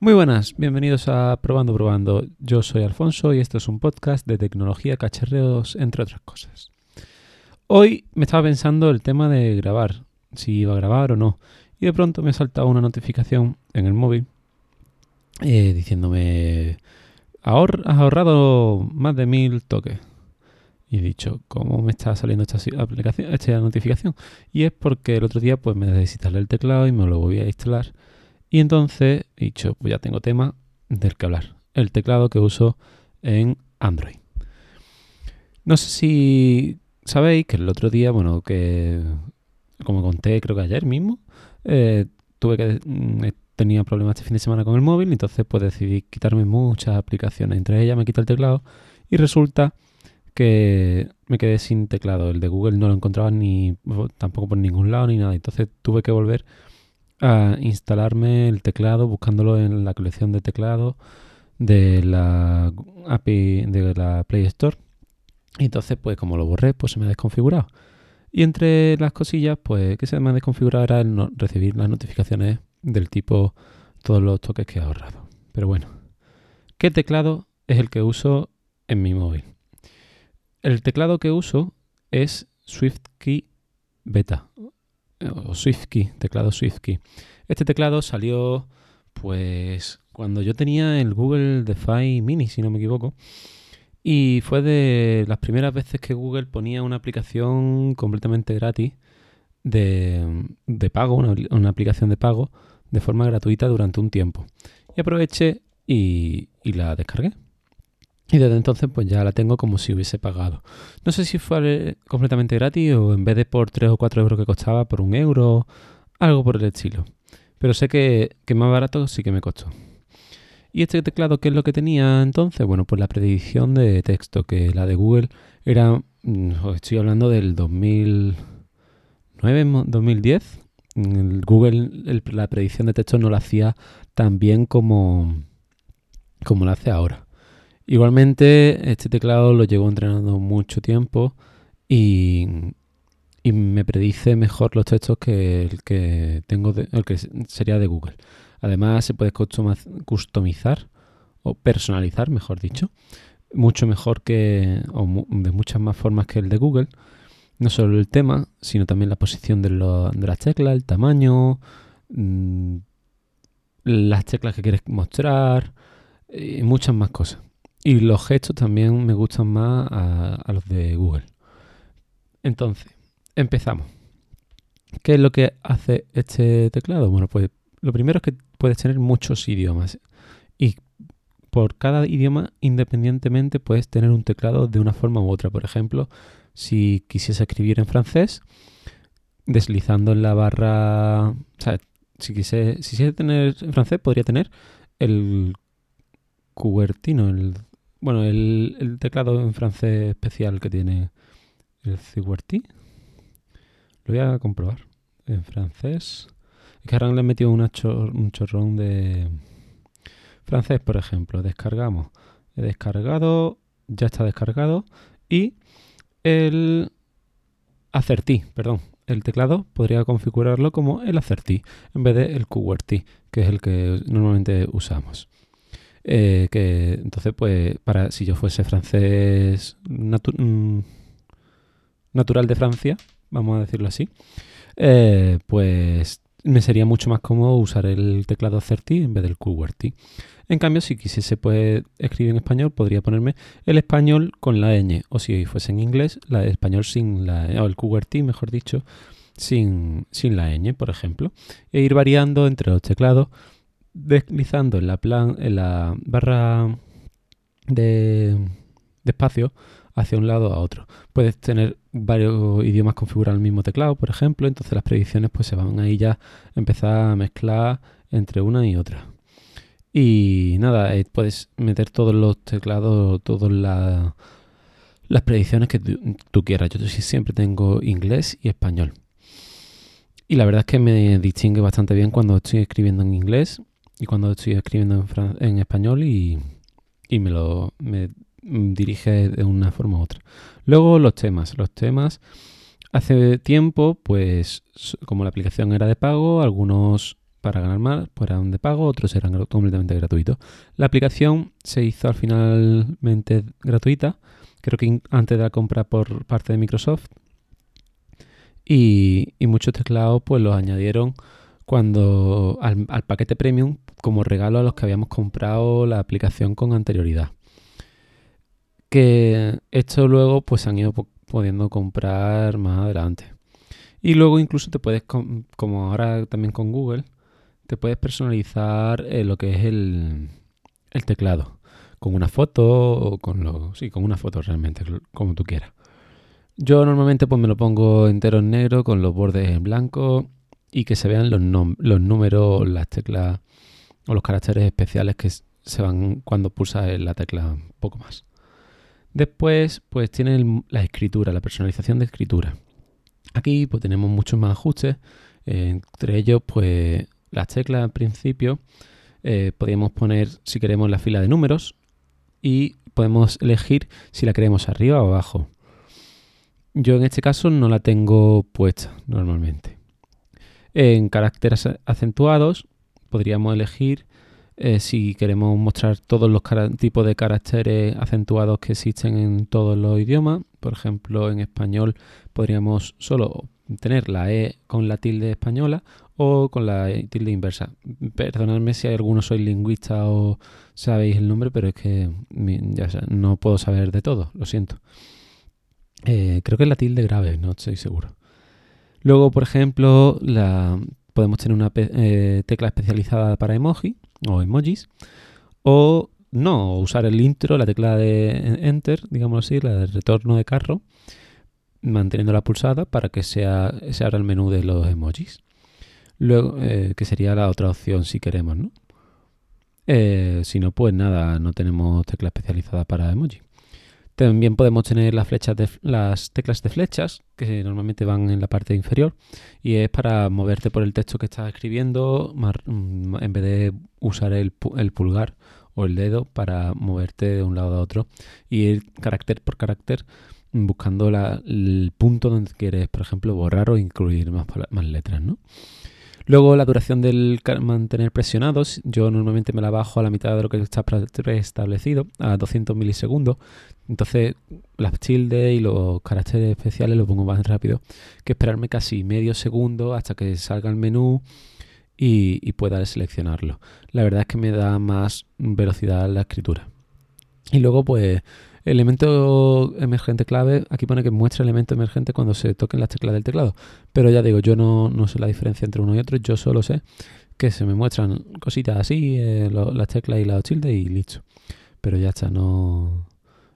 Muy buenas, bienvenidos a Probando Probando. Yo soy Alfonso y esto es un podcast de tecnología, cacharreos, entre otras cosas. Hoy me estaba pensando el tema de grabar, si iba a grabar o no, y de pronto me ha saltado una notificación en el móvil eh, diciéndome, Ahor has ahorrado más de mil toques. Y he dicho, ¿cómo me está saliendo esta, aplicación, esta notificación? Y es porque el otro día pues me desinstalé el teclado y me lo voy a instalar. Y entonces dicho, pues ya tengo tema del que hablar. El teclado que uso en Android. No sé si sabéis que el otro día, bueno, que como conté creo que ayer mismo, eh, tuve que mm, tenía problemas este fin de semana con el móvil, entonces pues decidí quitarme muchas aplicaciones. Entre ellas me quité el teclado y resulta que me quedé sin teclado. El de Google no lo encontraba ni tampoco por ningún lado ni nada. Entonces tuve que volver a instalarme el teclado buscándolo en la colección de teclado de la API de la Play Store. Y entonces, pues como lo borré, pues se me ha desconfigurado. Y entre las cosillas, pues que se me ha desconfigurado era el no recibir las notificaciones del tipo todos los toques que he ahorrado. Pero bueno, ¿qué teclado es el que uso en mi móvil? El teclado que uso es SwiftKey Beta SwiftKey, teclado SwiftKey. Este teclado salió pues cuando yo tenía el Google DeFi Mini, si no me equivoco. Y fue de las primeras veces que Google ponía una aplicación completamente gratis de, pago, una, aplicación de pago de forma gratuita durante un tiempo. Y aproveché y, la descargué. Y desde entonces pues ya la tengo como si hubiese pagado. No sé si fue completamente gratis o en vez de por 3 o 4 euros que costaba, por un euro, algo por el estilo. Pero sé que, que más barato sí que me costó. ¿Y este teclado qué es lo que tenía entonces? Bueno, pues la predicción de texto, que la de Google era, mm, estoy hablando del 2009, 2010. Google la predicción de texto no la hacía tan bien como, como la hace ahora. Igualmente, este teclado lo llevo entrenando mucho tiempo y, y me predice mejor los textos que el que tengo, el que sería de Google. Además, se puede customizar o personalizar, mejor dicho, mucho mejor que, o de muchas más formas que el de Google. No solo el tema, sino también la posición de, las teclas, el tamaño, mm, las teclas que quieres mostrar y muchas más cosas. Y los gestos también me gustan más a los de Google. Entonces, empezamos. ¿Qué es lo que hace este teclado? Bueno, pues lo primero es que puedes tener muchos idiomas y por cada idioma independientemente puedes tener un teclado de una forma u otra. Por ejemplo, si quisiese escribir en francés, deslizando en la barra, o sea, si quisiese, si tener en francés, podría tener el cubertino, el, bueno, el, teclado en francés especial que tiene el QWERTY. Lo voy a comprobar. En francés. Es que ahora le he metido un chorrón de francés, por ejemplo. Descargamos. He descargado, ya está descargado. Y el acertí, perdón. El teclado podría configurarlo como el acertí en vez de el QWERTY, que es el que normalmente usamos. Eh, que entonces, pues, para si yo fuese francés mm, natural de Francia, vamos a decirlo así, eh, pues me sería mucho más cómodo usar el teclado AZERTY en vez del QWERTY. En cambio, si quisiese pues, escribir en español, podría ponerme el español con la ñ, o si fuese en inglés, el español sin la o el QWERTY, mejor dicho, sin, sin la ñ, por ejemplo, e ir variando entre los teclados, deslizando en la, plan, en la barra de, espacio hacia un lado a otro. Puedes tener varios idiomas configurados en el mismo teclado, por ejemplo, entonces las predicciones pues se van ahí ya a empezar a mezclar entre una y otra. Y nada, eh, puedes meter todos los teclados, todas las predicciones que tú, quieras. Yo siempre tengo inglés y español. Y la verdad es que me distingue bastante bien cuando estoy escribiendo en inglés y cuando estoy escribiendo en, español y, me lo Mm, dirige de una forma u otra. Luego los temas. Los temas, hace tiempo, pues como la aplicación era de pago, algunos para ganar más, pues eran de pago, otros eran completamente gratuitos. La aplicación se hizo al finalmente gratuita, creo que antes de la compra por parte de Microsoft. Y, muchos teclados pues los añadieron cuando al, al paquete premium como regalo a los que habíamos comprado la aplicación con anterioridad. Que esto luego pues han ido pudiendo comprar más adelante. Y luego incluso te puedes, como ahora también con Google, te puedes personalizar eh, lo que es el, teclado. Con una foto o con lo... Sí, con una foto realmente, como tú quieras. Yo normalmente pues me lo pongo entero en negro con los bordes en blanco y que se vean los números, las teclas o los caracteres especiales que se van cuando pulsas la tecla un poco más. Después pues tiene la escritura, la personalización de escritura. Aquí pues tenemos muchos más ajustes, entre ellos pues las teclas al principio eh, podríamos poner si queremos la fila de números y podemos elegir si la queremos arriba o abajo. Yo en este caso no la tengo puesta normalmente. En caracteres acentuados podríamos elegir eh, si queremos mostrar todos los tipos de caracteres acentuados que existen en todos los idiomas. Por ejemplo, en español podríamos solo tener la E con la tilde española o con la tilde inversa. Perdonadme si hay algunos sois lingüista o sabéis el nombre, pero es que no puedo saber de todo, lo siento. Eh, creo que es la tilde grave, no estoy seguro. Luego, por ejemplo, la, podemos tener una eh, tecla especializada para emoji o emojis, o no, usar el intro, la tecla de enter, digamos así, la de retorno de carro, manteniéndola pulsada para que sea, se abra el menú de los emojis. Luego, eh, que sería la otra opción si queremos, ¿no? Eh, si no, pues nada, no tenemos tecla especializada para emoji. También podemos tener las, flechas de, las teclas de flechas, que normalmente van en la parte inferior, y es para moverte por el texto que estás escribiendo, mm, en vez de usar el, pulgar o el dedo para moverte de un lado a otro y ir carácter por carácter buscando el punto donde quieres, por ejemplo, borrar o incluir más, más letras, ¿no? Luego la duración del mantener presionados, yo normalmente me la bajo a la mitad de lo que está preestablecido, a 200 milisegundos. Entonces las tildes y los caracteres especiales los pongo más rápido que esperarme casi medio segundo hasta que salga el menú y, y pueda seleccionarlo. La verdad es que me da más velocidad la escritura. Y luego pues Elemento emergente clave, aquí pone que muestra elemento emergente cuando se toquen las teclas del teclado. Pero ya digo, yo no, sé la diferencia entre uno y otro, yo solo sé que se me muestran cositas así, eh, las teclas y la tilde y listo. Pero ya está, no.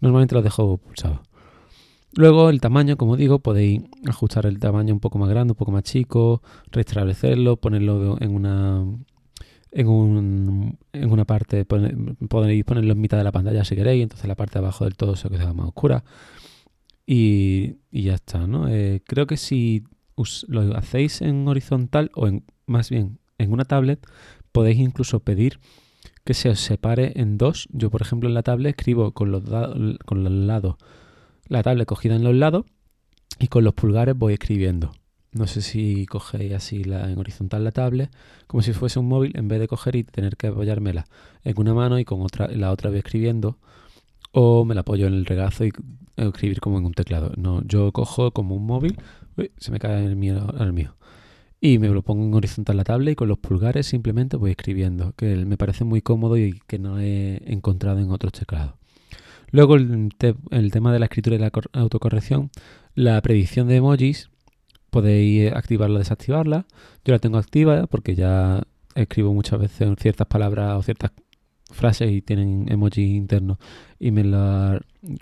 Normalmente los dejo pulsados. Luego el tamaño, como digo, podéis ajustar el tamaño un poco más grande, un poco más chico, restablecerlo, ponerlo en una en, un, en una parte podéis ponerlo en mitad de la pantalla si queréis, entonces la parte de abajo del todo se queda más oscura. Y, ya está, ¿no? Eh, creo que si lo hacéis en horizontal o en más bien en una tablet, podéis incluso pedir que se os separe en dos. Yo, por ejemplo, en la tablet escribo con los, con los lados, la tablet cogida en los lados y con los pulgares voy escribiendo. No sé si cogéis así la, en horizontal la tablet, como si fuese un móvil, en vez de coger y tener que apoyármela en una mano y con otra, la otra vez escribiendo, o me la apoyo en el regazo y escribir como en un teclado. No, yo cojo como un móvil, se me cae el mío, el mío. Y me lo pongo en horizontal la tablet y con los pulgares simplemente voy escribiendo, que me parece muy cómodo y que no he encontrado en otros teclados. Luego el, el tema de la escritura y la autocorrección, la predicción de emojis podéis activarla o desactivarla. Yo la tengo activa porque ya escribo muchas veces ciertas palabras o ciertas frases y tienen emoji internos y me la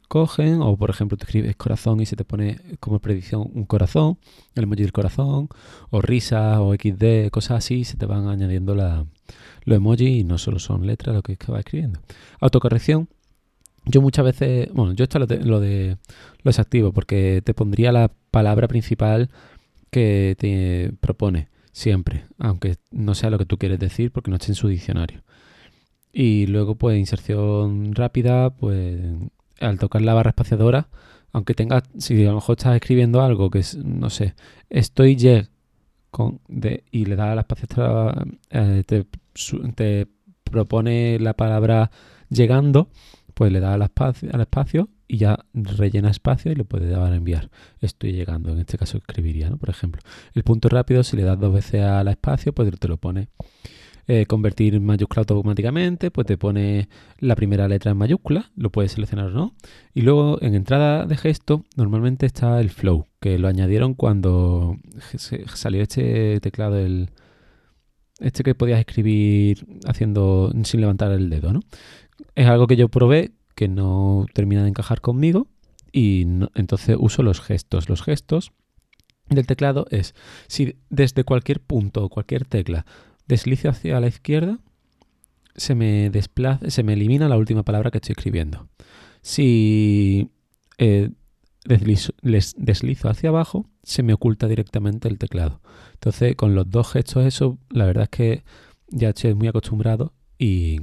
cogen o por ejemplo te escribes corazón y se te pone como predicción un corazón, el emoji del corazón o risa o XD, cosas así, se te van añadiendo la, los emojis y no solo son letras lo que, es que va escribiendo. Autocorrección. Yo muchas veces, bueno, yo esto lo, lo de lo desactivo porque te pondría la palabra principal que te propone siempre, aunque no sea lo que tú quieres decir porque no esté en su diccionario. Y luego, pues, inserción rápida, pues, al tocar la barra espaciadora, aunque tengas, si a lo mejor estás escribiendo algo que es, no sé, estoy ye con, de, y le da al espacio, eh, te, te, propone la palabra llegando, pues le da al espacio, al espacio y ya rellena espacio y le puede dar a enviar. Estoy llegando, en este caso escribiría, ¿no? Por ejemplo, el punto rápido, si le das dos veces al espacio, pues te lo pone eh, convertir en mayúscula automáticamente, pues te pone la primera letra en mayúscula, lo puedes seleccionar o no. Y luego en entrada de gesto normalmente está el flow, que lo añadieron cuando salió este teclado, el, este que podías escribir haciendo sin levantar el dedo, ¿no? Es algo que yo probé que no termina de encajar conmigo y entonces uso los gestos. Los gestos del teclado es si desde cualquier punto o cualquier tecla deslizo hacia la izquierda, se me desplaza, se me elimina la última palabra que estoy escribiendo. Si eh, deslizo, les deslizo hacia abajo, se me oculta directamente el teclado. Entonces, con los dos gestos, eso, la verdad es que ya estoy muy acostumbrado y,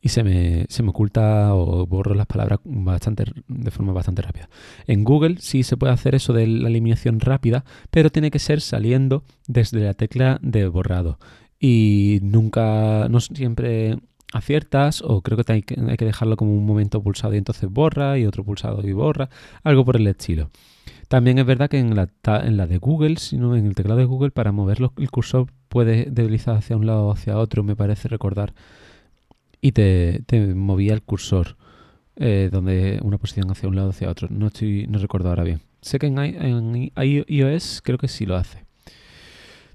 y se, me, se me oculta o borro las palabras bastante, de forma bastante rápida. En Google sí se puede hacer eso de la eliminación rápida, pero tiene que ser saliendo desde la tecla de borrado y nunca, no siempre aciertas o creo que hay, que dejarlo como un momento pulsado y entonces borra y otro pulsado y borra, algo por el estilo. También es verdad que en la, en la de Google, sino en el teclado de Google, para moverlo el cursor puede deslizar hacia un lado o hacia otro, me parece recordar, y te, movía el cursor, eh, donde una posición hacia un lado hacia otro. No, estoy, no recuerdo ahora bien. Sé que en, en iOS creo que sí lo hace.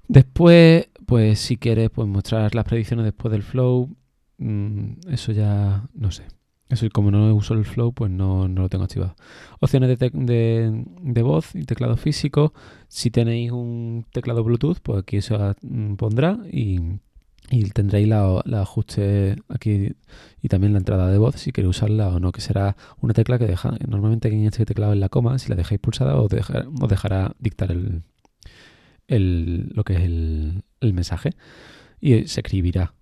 Después, pues si quieres pues mostrar las predicciones después del flow, mm, eso ya no sé. Eso como no uso el flow, pues no, lo tengo activado. Opciones de, de, voz y teclado físico. Si tenéis un teclado Bluetooth, pues aquí mm, pondrá y, tendréis la, ajuste aquí y también la entrada de voz si queréis usarla o no, que será una tecla que deja, normalmente en este teclado en la coma, si la dejáis pulsada os dejará dictar el, el, lo que es el, el mensaje y se escribirá.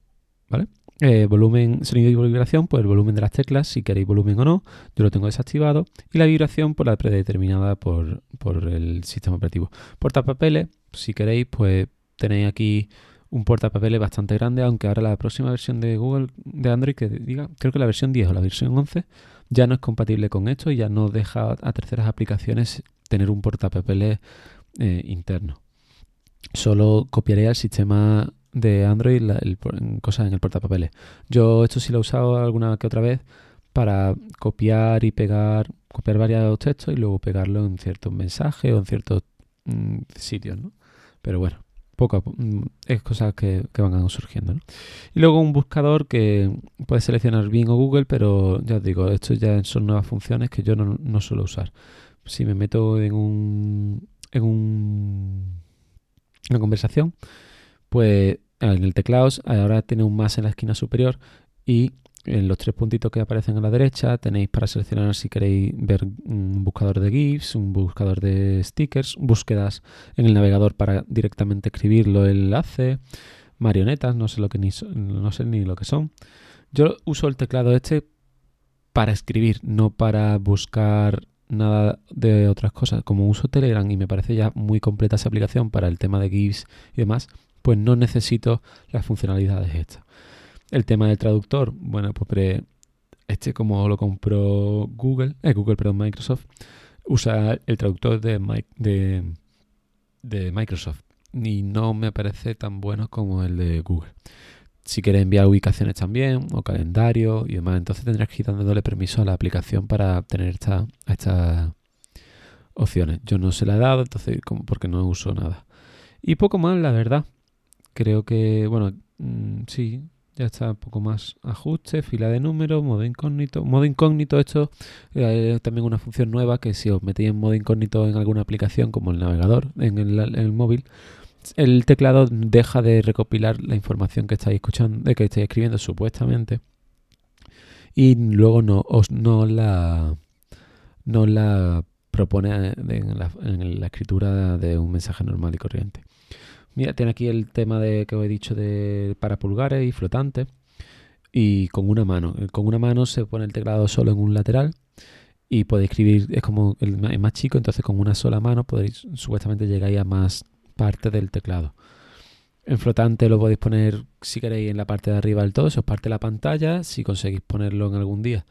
¿Vale? Eh, volumen, sonido y vibración, pues el volumen de las teclas, si queréis volumen o no, yo lo tengo desactivado. Y la vibración, pues la predeterminada por, por el sistema operativo. Portapapeles, si queréis, pues tenéis aquí un portapapeles bastante grande, aunque ahora la próxima versión de Google, de Android, que diga, creo que la versión 10 o la versión 11, ya no es compatible con esto y ya no deja a terceras aplicaciones tener un portapapeles eh, interno solo copiaré al sistema de Android cosas en el portapapeles. Yo esto sí lo he usado alguna que otra vez para copiar y pegar, copiar varios textos y luego pegarlo en ciertos mensajes o en ciertos mm, sitios, ¿no? Pero bueno, poco a poco, mm, es cosas que, van surgiendo, ¿no? Y luego un buscador que puede seleccionar Bing o Google, pero ya os digo, esto ya son nuevas funciones que yo no, no suelo usar. Si me meto en un, en un una conversación, pues en el teclado ahora tiene un más en la esquina superior y en los tres puntitos que aparecen a la derecha tenéis para seleccionar si queréis ver un buscador de GIFs, un buscador de stickers, búsquedas en el navegador para directamente escribirlo el enlace, marionetas, no sé lo que ni no sé ni lo que son. Yo uso el teclado este para escribir, no para buscar nada de otras cosas. Como uso Telegram y me parece ya muy completa esa aplicación para el tema de GIFs y demás, pues no necesito las funcionalidades estas. El tema del traductor, bueno, pues este como lo compró Google, eh, Google, perdón, Microsoft, usa el traductor de, de, Microsoft y no me parece tan bueno como el de Google si quieres enviar ubicaciones también o calendario y demás, entonces tendrás que ir dándole permiso a la aplicación para tener esta, estas opciones. Yo no se la he dado, entonces como porque no uso nada. Y poco más, la verdad. Creo que, bueno, mm, sí, ya está un poco más ajuste, fila de números, modo incógnito. Modo incógnito, esto eh, también una función nueva que si os metéis en modo incógnito en alguna aplicación como el navegador, en el, móvil, el teclado deja de recopilar la información que estáis escuchando, que estáis escribiendo supuestamente, y luego no, os, no la no la propone en la, escritura de un mensaje normal y corriente. Mira, tiene aquí el tema de que os he dicho de para pulgares y flotantes. Y con una mano. Con una mano se pone el teclado solo en un lateral y podéis escribir, es como el, más chico, entonces con una sola mano podéis supuestamente llegar a más parte del teclado. En flotante lo podéis poner si queréis en la parte de arriba del todo, se os parte la pantalla. Si conseguís ponerlo en algún día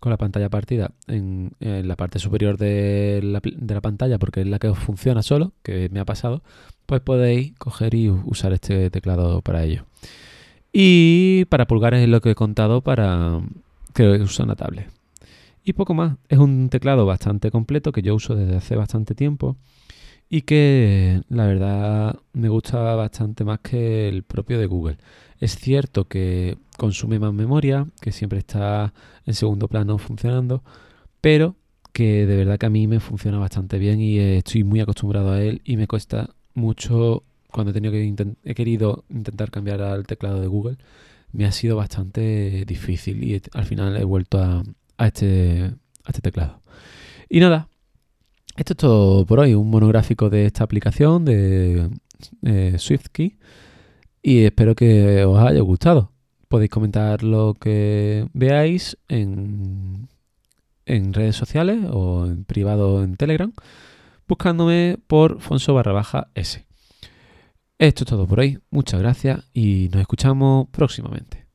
con la pantalla partida en, la parte superior de la, de la, pantalla, porque es la que os funciona solo, que me ha pasado, pues podéis coger y usar este teclado para ello. Y para pulgares es lo que he contado para que uso una tablet. Y poco más. Es un teclado bastante completo que yo uso desde hace bastante tiempo y que la verdad me gusta bastante más que el propio de Google. Es cierto que consume más memoria, que siempre está en segundo plano funcionando, pero que de verdad que a mí me funciona bastante bien y estoy muy acostumbrado a él y me cuesta mucho cuando he tenido que he querido intentar cambiar al teclado de Google, me ha sido bastante difícil y al final he vuelto a, este, a este teclado. Y nada, esto es todo por hoy, un monográfico de esta aplicación de eh, SwiftKey y espero que os haya gustado. Podéis comentar lo que veáis en, en redes sociales o en privado en Telegram buscándome por Fonso barra baja S. Esto es todo por hoy, muchas gracias y nos escuchamos próximamente.